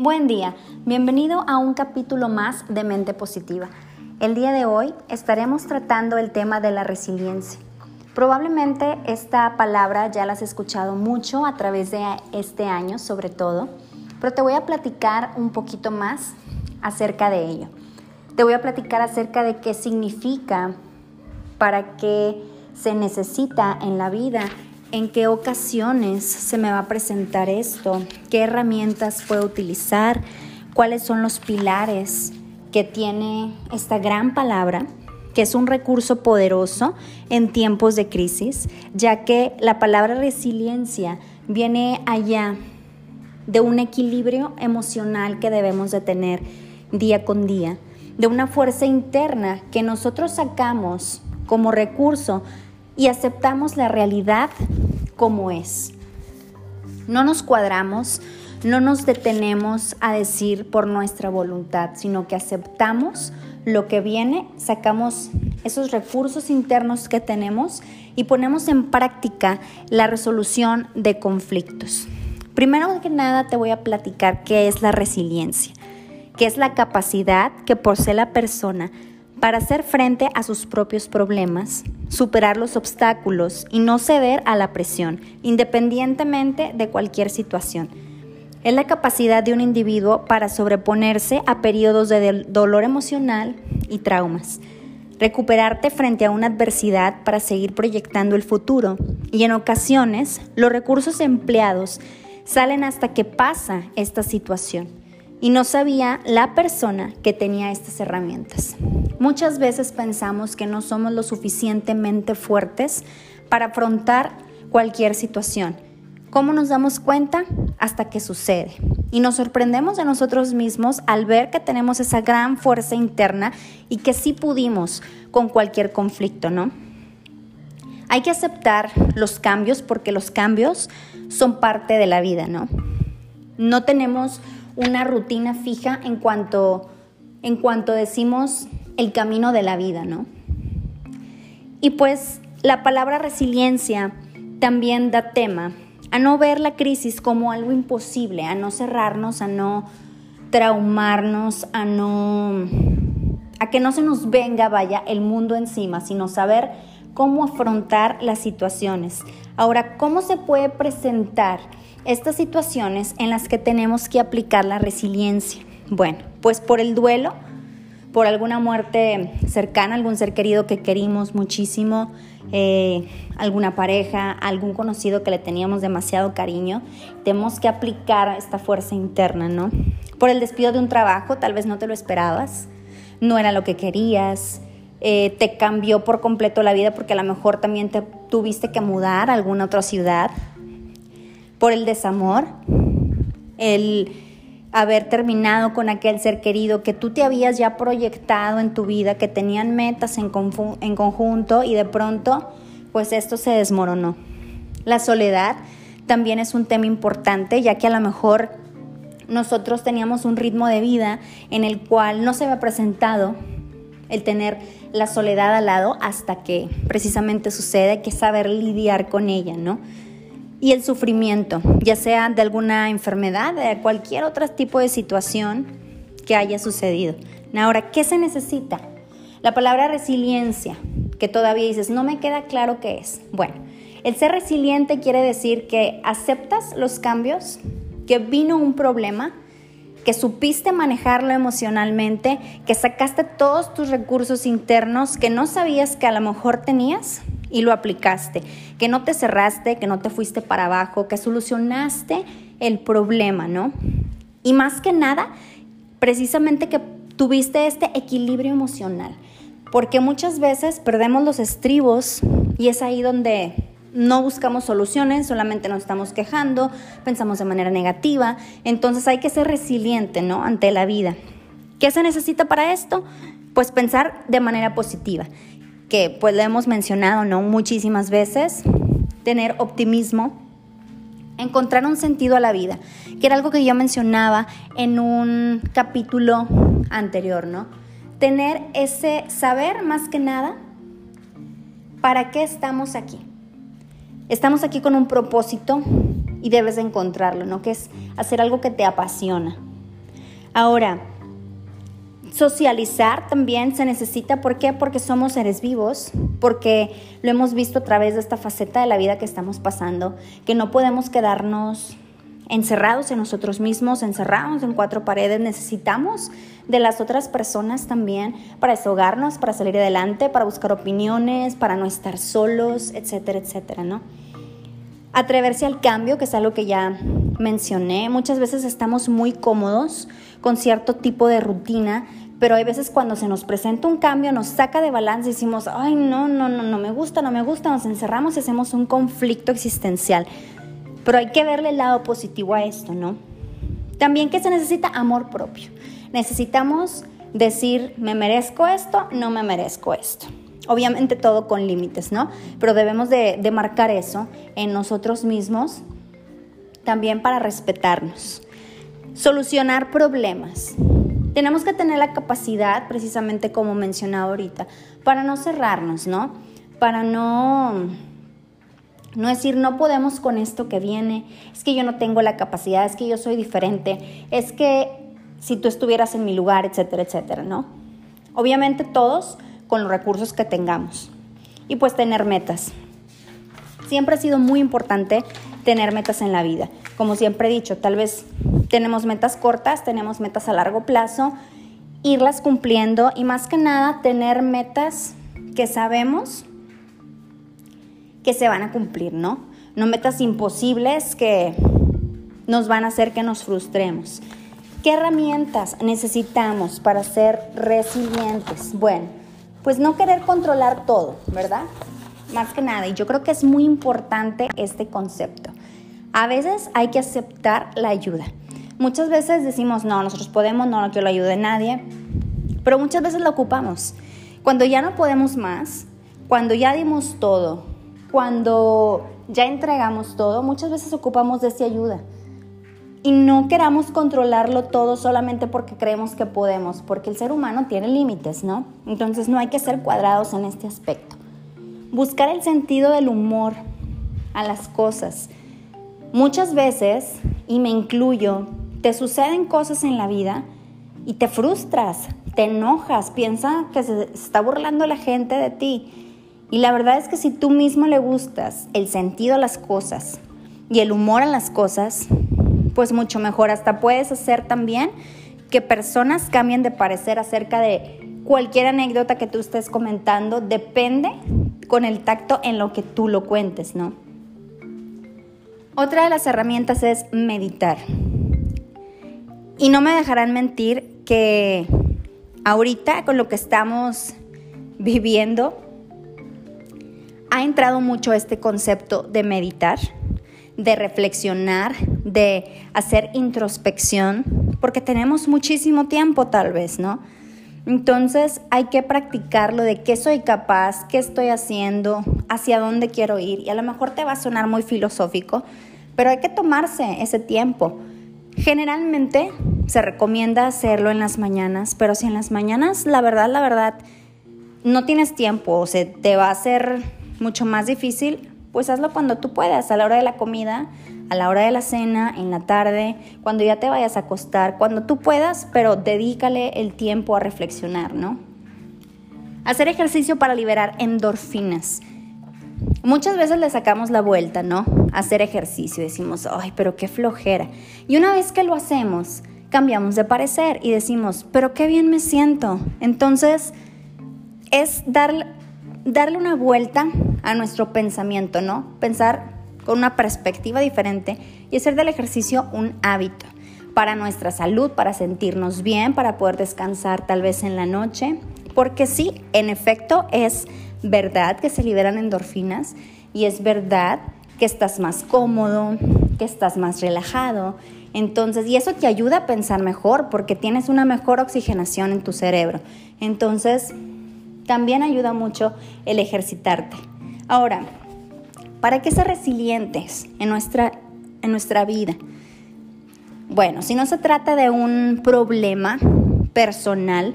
Buen día, bienvenido a un capítulo más de Mente Positiva. El día de hoy estaremos tratando el tema de la resiliencia. Probablemente esta palabra ya la has escuchado mucho a través de este año sobre todo, pero te voy a platicar un poquito más acerca de ello. Te voy a platicar acerca de qué significa, para qué se necesita en la vida en qué ocasiones se me va a presentar esto, qué herramientas puedo utilizar, cuáles son los pilares que tiene esta gran palabra, que es un recurso poderoso en tiempos de crisis, ya que la palabra resiliencia viene allá de un equilibrio emocional que debemos de tener día con día, de una fuerza interna que nosotros sacamos como recurso y aceptamos la realidad como es. No nos cuadramos, no nos detenemos a decir por nuestra voluntad, sino que aceptamos lo que viene, sacamos esos recursos internos que tenemos y ponemos en práctica la resolución de conflictos. Primero que nada te voy a platicar qué es la resiliencia, que es la capacidad que posee la persona para hacer frente a sus propios problemas, superar los obstáculos y no ceder a la presión, independientemente de cualquier situación. Es la capacidad de un individuo para sobreponerse a periodos de dolor emocional y traumas, recuperarte frente a una adversidad para seguir proyectando el futuro y en ocasiones los recursos empleados salen hasta que pasa esta situación y no sabía la persona que tenía estas herramientas. Muchas veces pensamos que no somos lo suficientemente fuertes para afrontar cualquier situación. ¿Cómo nos damos cuenta? Hasta que sucede. Y nos sorprendemos de nosotros mismos al ver que tenemos esa gran fuerza interna y que sí pudimos con cualquier conflicto, ¿no? Hay que aceptar los cambios porque los cambios son parte de la vida, ¿no? No tenemos una rutina fija en cuanto, en cuanto decimos el camino de la vida, ¿no? Y pues la palabra resiliencia también da tema a no ver la crisis como algo imposible, a no cerrarnos, a no traumarnos, a no a que no se nos venga, vaya, el mundo encima, sino saber cómo afrontar las situaciones. Ahora, ¿cómo se puede presentar estas situaciones en las que tenemos que aplicar la resiliencia? Bueno, pues por el duelo, por alguna muerte cercana, algún ser querido que querimos muchísimo, eh, alguna pareja, algún conocido que le teníamos demasiado cariño, tenemos que aplicar esta fuerza interna, ¿no? Por el despido de un trabajo, tal vez no te lo esperabas, no era lo que querías, eh, te cambió por completo la vida porque a lo mejor también te tuviste que mudar a alguna otra ciudad, por el desamor, el haber terminado con aquel ser querido que tú te habías ya proyectado en tu vida, que tenían metas en, en conjunto y de pronto pues esto se desmoronó. La soledad también es un tema importante ya que a lo mejor nosotros teníamos un ritmo de vida en el cual no se había presentado el tener la soledad al lado hasta que precisamente sucede, que saber lidiar con ella, ¿no? Y el sufrimiento, ya sea de alguna enfermedad, de cualquier otro tipo de situación que haya sucedido. Ahora, ¿qué se necesita? La palabra resiliencia, que todavía dices, no me queda claro qué es. Bueno, el ser resiliente quiere decir que aceptas los cambios, que vino un problema, que supiste manejarlo emocionalmente, que sacaste todos tus recursos internos que no sabías que a lo mejor tenías y lo aplicaste, que no te cerraste, que no te fuiste para abajo, que solucionaste el problema, ¿no? Y más que nada, precisamente que tuviste este equilibrio emocional, porque muchas veces perdemos los estribos y es ahí donde no buscamos soluciones, solamente nos estamos quejando, pensamos de manera negativa, entonces hay que ser resiliente, ¿no? Ante la vida. ¿Qué se necesita para esto? Pues pensar de manera positiva que pues lo hemos mencionado no muchísimas veces, tener optimismo, encontrar un sentido a la vida, que era algo que yo mencionaba en un capítulo anterior, ¿no? Tener ese saber más que nada para qué estamos aquí. Estamos aquí con un propósito y debes de encontrarlo, ¿no? Que es hacer algo que te apasiona. Ahora, socializar también se necesita. ¿Por qué? Porque somos seres vivos, porque lo hemos visto a través de esta faceta de la vida que estamos pasando, que no podemos quedarnos encerrados en nosotros mismos, encerrados en cuatro paredes. Necesitamos de las otras personas también para desahogarnos, para salir adelante, para buscar opiniones, para no estar solos, etcétera, etcétera, ¿no? Atreverse al cambio, que es algo que ya mencioné. Muchas veces estamos muy cómodos con cierto tipo de rutina, pero hay veces cuando se nos presenta un cambio, nos saca de balance y decimos, ay, no, no, no, no me gusta, no me gusta, nos encerramos y hacemos un conflicto existencial. Pero hay que verle el lado positivo a esto, ¿no? También que se necesita amor propio. Necesitamos decir, me merezco esto, no me merezco esto. Obviamente todo con límites, ¿no? Pero debemos de, de marcar eso en nosotros mismos también para respetarnos. Solucionar problemas. Tenemos que tener la capacidad, precisamente como mencionaba ahorita, para no cerrarnos, ¿no? Para no no decir, no podemos con esto que viene, es que yo no tengo la capacidad, es que yo soy diferente, es que si tú estuvieras en mi lugar, etcétera, etcétera, ¿no? Obviamente todos con los recursos que tengamos. Y pues tener metas. Siempre ha sido muy importante tener metas en la vida. Como siempre he dicho, tal vez tenemos metas cortas, tenemos metas a largo plazo, irlas cumpliendo y más que nada tener metas que sabemos que se van a cumplir, ¿no? No metas imposibles que nos van a hacer que nos frustremos. ¿Qué herramientas necesitamos para ser resilientes? Bueno, pues no querer controlar todo, ¿verdad? Más que nada, y yo creo que es muy importante este concepto. A veces hay que aceptar la ayuda. Muchas veces decimos, no, nosotros podemos, no, no quiero la ayuda de nadie, pero muchas veces la ocupamos. Cuando ya no podemos más, cuando ya dimos todo, cuando ya entregamos todo, muchas veces ocupamos de esa ayuda. Y no queramos controlarlo todo solamente porque creemos que podemos, porque el ser humano tiene límites, ¿no? Entonces no hay que ser cuadrados en este aspecto. Buscar el sentido del humor a las cosas. Muchas veces, y me incluyo, te suceden cosas en la vida y te frustras, te enojas, piensa que se está burlando la gente de ti y la verdad es que si tú mismo le gustas el sentido a las cosas y el humor a las cosas, pues mucho mejor. Hasta puedes hacer también que personas cambien de parecer acerca de cualquier anécdota que tú estés comentando. Depende con el tacto en lo que tú lo cuentes, ¿no? Otra de las herramientas es meditar. Y no me dejarán mentir que ahorita con lo que estamos viviendo, ha entrado mucho este concepto de meditar, de reflexionar, de hacer introspección, porque tenemos muchísimo tiempo tal vez, ¿no? Entonces hay que practicarlo de qué soy capaz, qué estoy haciendo, hacia dónde quiero ir. Y a lo mejor te va a sonar muy filosófico, pero hay que tomarse ese tiempo. Generalmente se recomienda hacerlo en las mañanas, pero si en las mañanas, la verdad, la verdad, no tienes tiempo o se te va a hacer mucho más difícil, pues hazlo cuando tú puedas, a la hora de la comida, a la hora de la cena, en la tarde, cuando ya te vayas a acostar, cuando tú puedas, pero dedícale el tiempo a reflexionar, ¿no? Hacer ejercicio para liberar endorfinas. Muchas veces le sacamos la vuelta, ¿no? Hacer ejercicio, decimos, ay, pero qué flojera. Y una vez que lo hacemos, cambiamos de parecer y decimos, pero qué bien me siento. Entonces, es dar darle una vuelta a nuestro pensamiento, ¿no? Pensar con una perspectiva diferente y hacer del ejercicio un hábito para nuestra salud, para sentirnos bien, para poder descansar tal vez en la noche, porque sí, en efecto es verdad que se liberan endorfinas y es verdad que estás más cómodo, que estás más relajado. Entonces, y eso te ayuda a pensar mejor porque tienes una mejor oxigenación en tu cerebro. Entonces, también ayuda mucho el ejercitarte. Ahora, ¿para qué ser resilientes en nuestra, en nuestra vida? Bueno, si no se trata de un problema personal,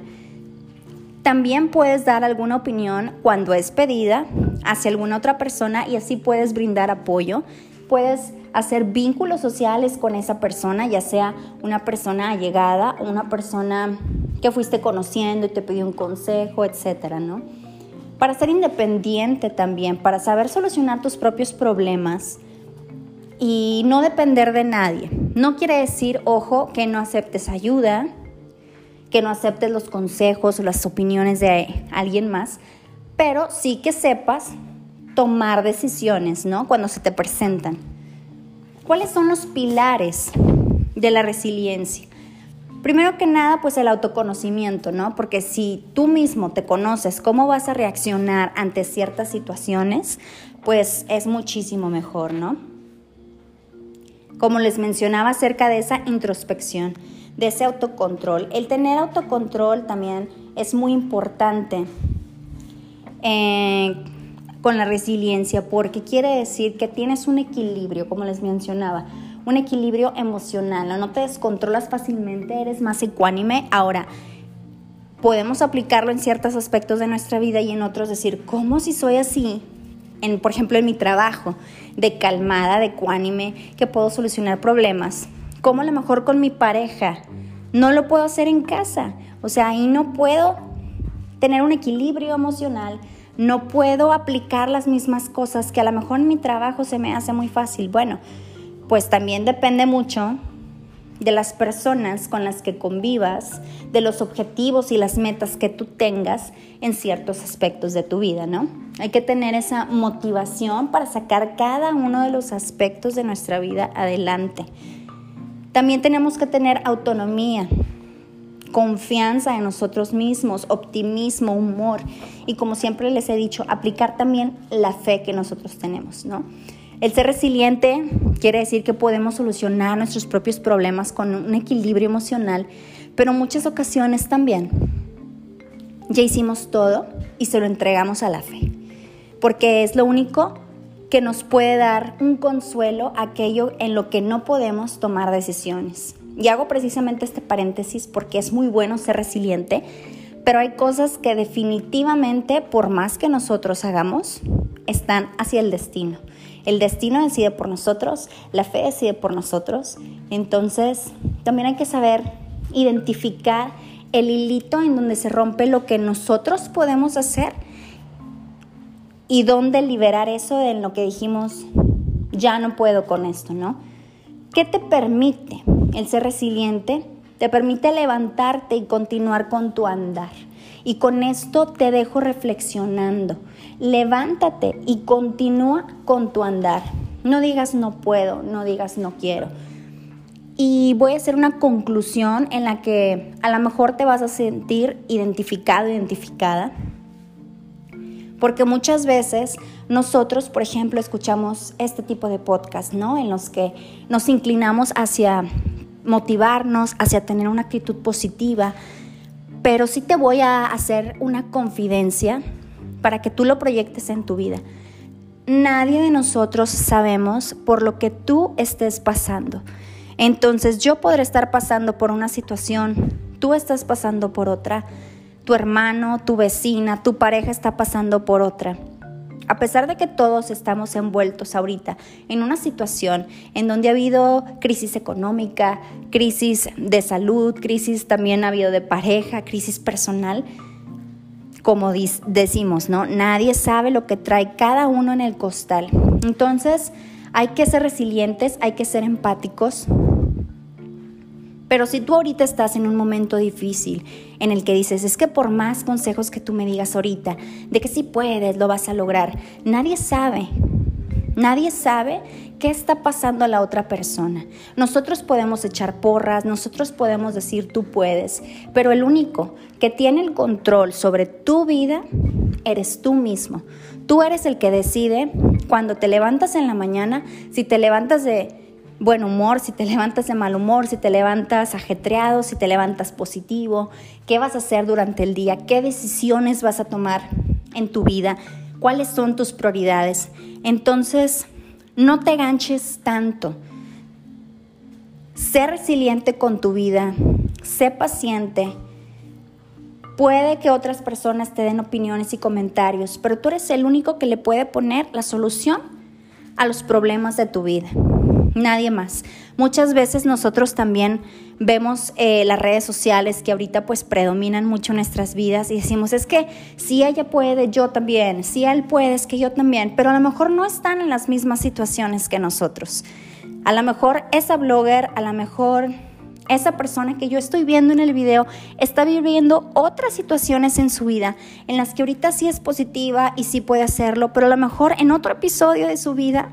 también puedes dar alguna opinión cuando es pedida hacia alguna otra persona y así puedes brindar apoyo. Puedes hacer vínculos sociales con esa persona, ya sea una persona allegada o una persona que fuiste conociendo y te pidió un consejo, etcétera, ¿no? Para ser independiente también, para saber solucionar tus propios problemas y no depender de nadie. No quiere decir, ojo, que no aceptes ayuda, que no aceptes los consejos o las opiniones de alguien más, pero sí que sepas tomar decisiones, ¿no? Cuando se te presentan. ¿Cuáles son los pilares de la resiliencia? Primero que nada, pues el autoconocimiento, ¿no? Porque si tú mismo te conoces cómo vas a reaccionar ante ciertas situaciones, pues es muchísimo mejor, ¿no? Como les mencionaba acerca de esa introspección, de ese autocontrol. El tener autocontrol también es muy importante eh, con la resiliencia porque quiere decir que tienes un equilibrio, como les mencionaba un equilibrio emocional, no te descontrolas fácilmente, eres más ecuánime. Ahora, podemos aplicarlo en ciertos aspectos de nuestra vida y en otros decir, ¿cómo si soy así? En, por ejemplo, en mi trabajo, de calmada, de ecuánime, que puedo solucionar problemas. ¿Cómo a lo mejor con mi pareja? No lo puedo hacer en casa. O sea, ahí no puedo tener un equilibrio emocional, no puedo aplicar las mismas cosas que a lo mejor en mi trabajo se me hace muy fácil. Bueno, pues también depende mucho de las personas con las que convivas, de los objetivos y las metas que tú tengas en ciertos aspectos de tu vida, ¿no? Hay que tener esa motivación para sacar cada uno de los aspectos de nuestra vida adelante. También tenemos que tener autonomía, confianza en nosotros mismos, optimismo, humor y como siempre les he dicho, aplicar también la fe que nosotros tenemos, ¿no? El ser resiliente quiere decir que podemos solucionar nuestros propios problemas con un equilibrio emocional, pero muchas ocasiones también ya hicimos todo y se lo entregamos a la fe, porque es lo único que nos puede dar un consuelo aquello en lo que no podemos tomar decisiones. Y hago precisamente este paréntesis porque es muy bueno ser resiliente, pero hay cosas que definitivamente, por más que nosotros hagamos, están hacia el destino. El destino decide por nosotros, la fe decide por nosotros. Entonces, también hay que saber identificar el hilito en donde se rompe lo que nosotros podemos hacer y dónde liberar eso en lo que dijimos, ya no puedo con esto, ¿no? ¿Qué te permite el ser resiliente? Te permite levantarte y continuar con tu andar. Y con esto te dejo reflexionando. Levántate y continúa con tu andar. No digas no puedo, no digas no quiero. Y voy a hacer una conclusión en la que a lo mejor te vas a sentir identificado, identificada. Porque muchas veces nosotros, por ejemplo, escuchamos este tipo de podcast, ¿no? En los que nos inclinamos hacia motivarnos, hacia tener una actitud positiva, pero sí te voy a hacer una confidencia para que tú lo proyectes en tu vida. Nadie de nosotros sabemos por lo que tú estés pasando. Entonces yo podré estar pasando por una situación, tú estás pasando por otra, tu hermano, tu vecina, tu pareja está pasando por otra. A pesar de que todos estamos envueltos ahorita en una situación en donde ha habido crisis económica, crisis de salud, crisis también ha habido de pareja, crisis personal, como decimos, ¿no? Nadie sabe lo que trae cada uno en el costal. Entonces, hay que ser resilientes, hay que ser empáticos, pero si tú ahorita estás en un momento difícil en el que dices, es que por más consejos que tú me digas ahorita, de que sí puedes, lo vas a lograr, nadie sabe. Nadie sabe qué está pasando a la otra persona. Nosotros podemos echar porras, nosotros podemos decir tú puedes, pero el único que tiene el control sobre tu vida eres tú mismo. Tú eres el que decide cuando te levantas en la mañana, si te levantas de buen humor, si te levantas de mal humor, si te levantas ajetreado, si te levantas positivo, qué vas a hacer durante el día, qué decisiones vas a tomar en tu vida, cuáles son tus prioridades. Entonces, no te ganches tanto. Sé resiliente con tu vida, sé paciente. Puede que otras personas te den opiniones y comentarios, pero tú eres el único que le puede poner la solución a los problemas de tu vida. Nadie más. Muchas veces nosotros también vemos eh, las redes sociales que ahorita pues predominan mucho nuestras vidas y decimos, es que si ella puede, yo también, si él puede, es que yo también, pero a lo mejor no están en las mismas situaciones que nosotros. A lo mejor esa blogger, a lo mejor esa persona que yo estoy viendo en el video está viviendo otras situaciones en su vida en las que ahorita sí es positiva y sí puede hacerlo, pero a lo mejor en otro episodio de su vida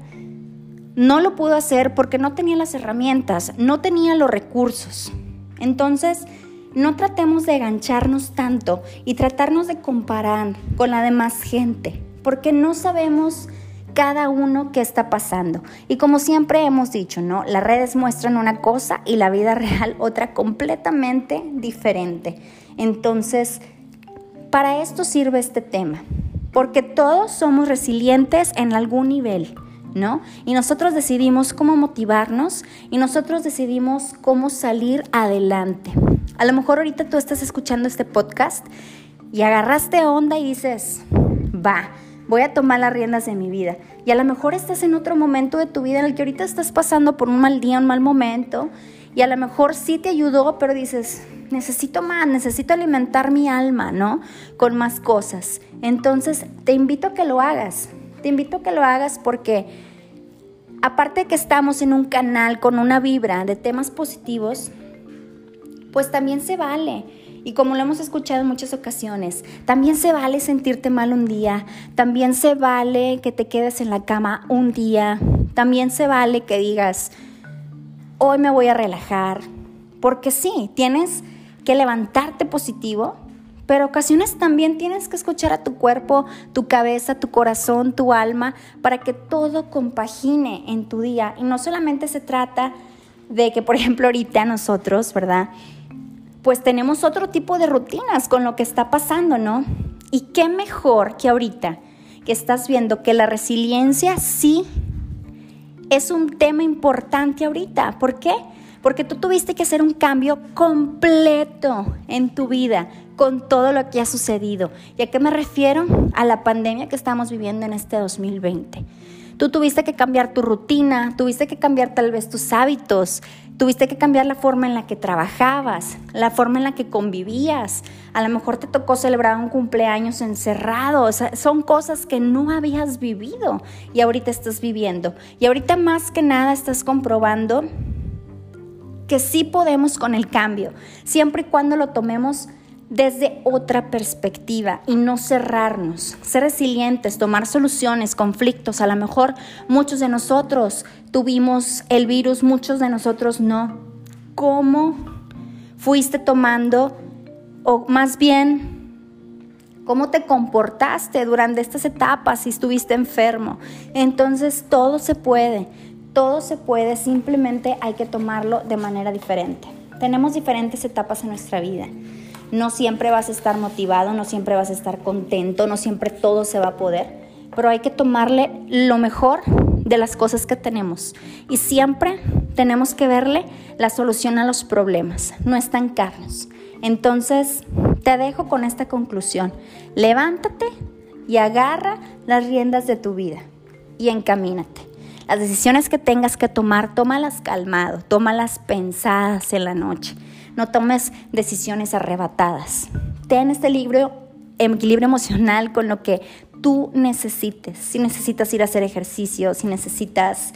no lo pudo hacer porque no tenía las herramientas, no tenía los recursos. Entonces, no tratemos de engancharnos tanto y tratarnos de comparar con la demás gente, porque no sabemos cada uno qué está pasando. Y como siempre hemos dicho, ¿no? Las redes muestran una cosa y la vida real otra completamente diferente. Entonces, para esto sirve este tema, porque todos somos resilientes en algún nivel. ¿No? Y nosotros decidimos cómo motivarnos y nosotros decidimos cómo salir adelante. A lo mejor ahorita tú estás escuchando este podcast y agarraste onda y dices, va, voy a tomar las riendas de mi vida. Y a lo mejor estás en otro momento de tu vida en el que ahorita estás pasando por un mal día, un mal momento, y a lo mejor sí te ayudó, pero dices, necesito más, necesito alimentar mi alma, ¿no? Con más cosas. Entonces, te invito a que lo hagas. Te invito a que lo hagas porque aparte de que estamos en un canal con una vibra de temas positivos, pues también se vale. Y como lo hemos escuchado en muchas ocasiones, también se vale sentirte mal un día, también se vale que te quedes en la cama un día, también se vale que digas, hoy me voy a relajar, porque sí, tienes que levantarte positivo, pero ocasiones también tienes que escuchar a tu cuerpo, tu cabeza, tu corazón, tu alma, para que todo compagine en tu día. Y no solamente se trata de que, por ejemplo, ahorita nosotros, ¿verdad? pues tenemos otro tipo de rutinas con lo que está pasando, ¿no? Y qué mejor que ahorita que estás viendo que la resiliencia sí es un tema importante ahorita. ¿Por qué? Porque tú tuviste que hacer un cambio completo en tu vida con todo lo que ha sucedido. ¿Y a qué me refiero? A la pandemia que estamos viviendo en este 2020. Tú tuviste que cambiar tu rutina, tuviste que cambiar tal vez tus hábitos, tuviste que cambiar la forma en la que trabajabas, la forma en la que convivías. A lo mejor te tocó celebrar un cumpleaños encerrado. O sea, son cosas que no habías vivido y ahorita estás viviendo. Y ahorita más que nada estás comprobando que sí podemos con el cambio, siempre y cuando lo tomemos desde otra perspectiva y no cerrarnos, ser resilientes, tomar soluciones, conflictos. A lo mejor muchos de nosotros tuvimos el virus, muchos de nosotros no. ¿Cómo fuiste tomando, o más bien, cómo te comportaste durante estas etapas si estuviste enfermo? Entonces todo se puede, todo se puede, simplemente hay que tomarlo de manera diferente. Tenemos diferentes etapas en nuestra vida. No siempre vas a estar motivado, no siempre vas a estar contento, no siempre todo se va a poder, pero hay que tomarle lo mejor de las cosas que tenemos y siempre tenemos que verle la solución a los problemas, no estancarnos. Entonces, te dejo con esta conclusión. Levántate y agarra las riendas de tu vida y encamínate. Las decisiones que tengas que tomar, tómalas calmado, tómalas pensadas en la noche. No tomes decisiones arrebatadas. Ten este libro equilibrio emocional con lo que tú necesites. Si necesitas ir a hacer ejercicio, si necesitas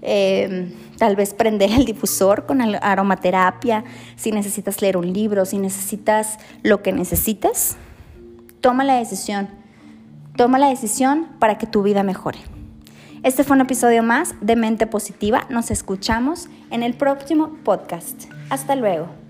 eh, tal vez prender el difusor con aromaterapia, si necesitas leer un libro, si necesitas lo que necesites, toma la decisión. Toma la decisión para que tu vida mejore. Este fue un episodio más de Mente Positiva. Nos escuchamos en el próximo podcast. Hasta luego.